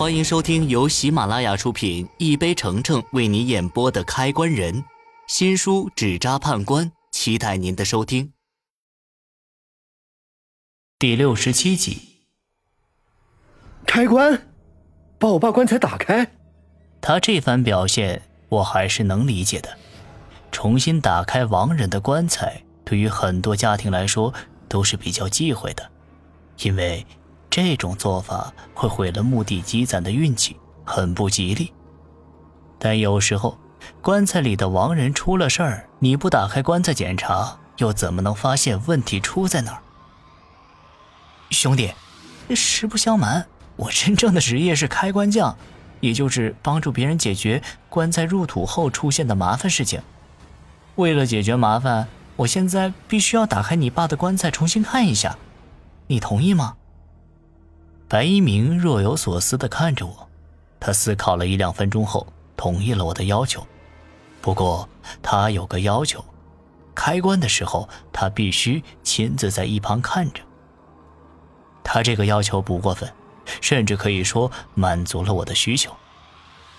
欢迎收听由喜马拉雅出品、一杯橙橙为你演播的《开关人》新书《纸扎判官》，期待您的收听。第六十七集，开关，把我爸棺材打开。他这番表现，我还是能理解的。重新打开亡人的棺材，对于很多家庭来说都是比较忌讳的，因为。这种做法会毁了墓地积攒的运气，很不吉利。但有时候，棺材里的亡人出了事儿，你不打开棺材检查，又怎么能发现问题出在哪儿？兄弟，实不相瞒，我真正的职业是开棺匠，也就是帮助别人解决棺材入土后出现的麻烦事情。为了解决麻烦，我现在必须要打开你爸的棺材重新看一下，你同意吗？白一鸣若有所思地看着我，他思考了一两分钟后，同意了我的要求。不过他有个要求，开关的时候他必须亲自在一旁看着。他这个要求不过分，甚至可以说满足了我的需求。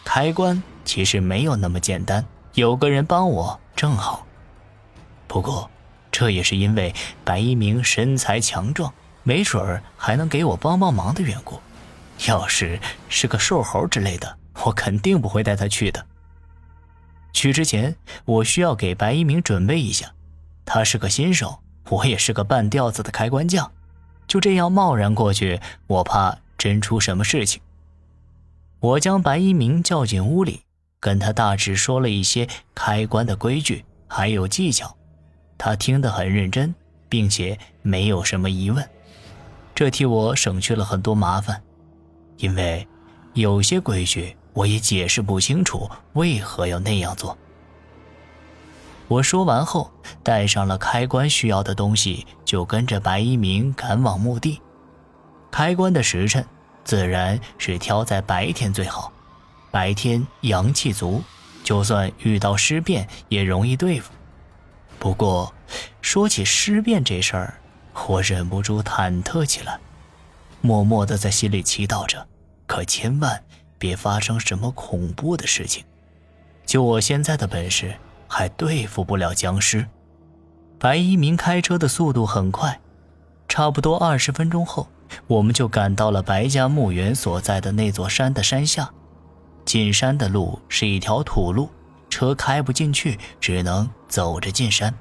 开关其实没有那么简单，有个人帮我正好。不过，这也是因为白一鸣身材强壮。没准儿还能给我帮帮忙的缘故，要是是个瘦猴之类的，我肯定不会带他去的。去之前，我需要给白一鸣准备一下，他是个新手，我也是个半吊子的开关匠，就这样贸然过去，我怕真出什么事情。我将白一鸣叫进屋里，跟他大致说了一些开关的规矩还有技巧，他听得很认真，并且没有什么疑问。这替我省去了很多麻烦，因为有些规矩我也解释不清楚为何要那样做。我说完后，带上了开关需要的东西，就跟着白一鸣赶往墓地。开关的时辰自然是挑在白天最好，白天阳气足，就算遇到尸变也容易对付。不过，说起尸变这事儿。我忍不住忐忑起来，默默的在心里祈祷着，可千万别发生什么恐怖的事情。就我现在的本事，还对付不了僵尸。白一鸣开车的速度很快，差不多二十分钟后，我们就赶到了白家墓园所在的那座山的山下。进山的路是一条土路，车开不进去，只能走着进山。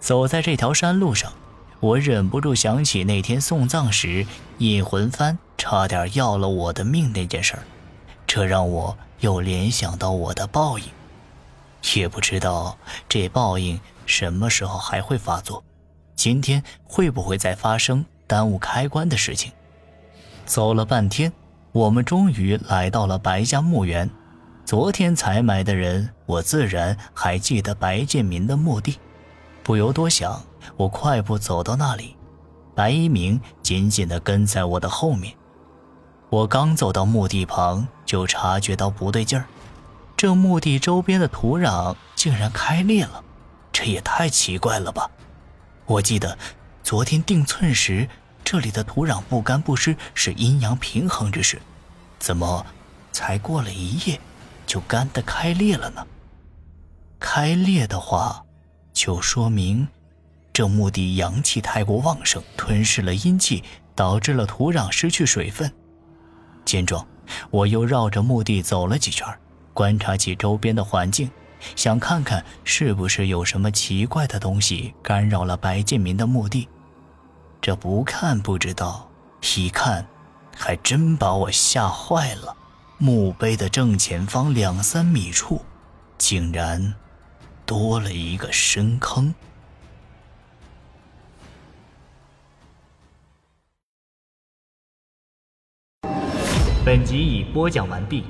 走在这条山路上。我忍不住想起那天送葬时，引魂幡差点要了我的命那件事，这让我又联想到我的报应，也不知道这报应什么时候还会发作，今天会不会再发生耽误开关的事情？走了半天，我们终于来到了白家墓园。昨天采买的人，我自然还记得白建民的墓地，不由多想。我快步走到那里，白一鸣紧紧地跟在我的后面。我刚走到墓地旁，就察觉到不对劲儿，这墓地周边的土壤竟然开裂了，这也太奇怪了吧！我记得昨天定寸时，这里的土壤不干不湿是阴阳平衡之时，怎么才过了一夜，就干得开裂了呢？开裂的话，就说明……这墓地阳气太过旺盛，吞噬了阴气，导致了土壤失去水分。见状，我又绕着墓地走了几圈，观察起周边的环境，想看看是不是有什么奇怪的东西干扰了白建民的墓地。这不看不知道，一看，还真把我吓坏了。墓碑的正前方两三米处，竟然多了一个深坑。本集已播讲完毕。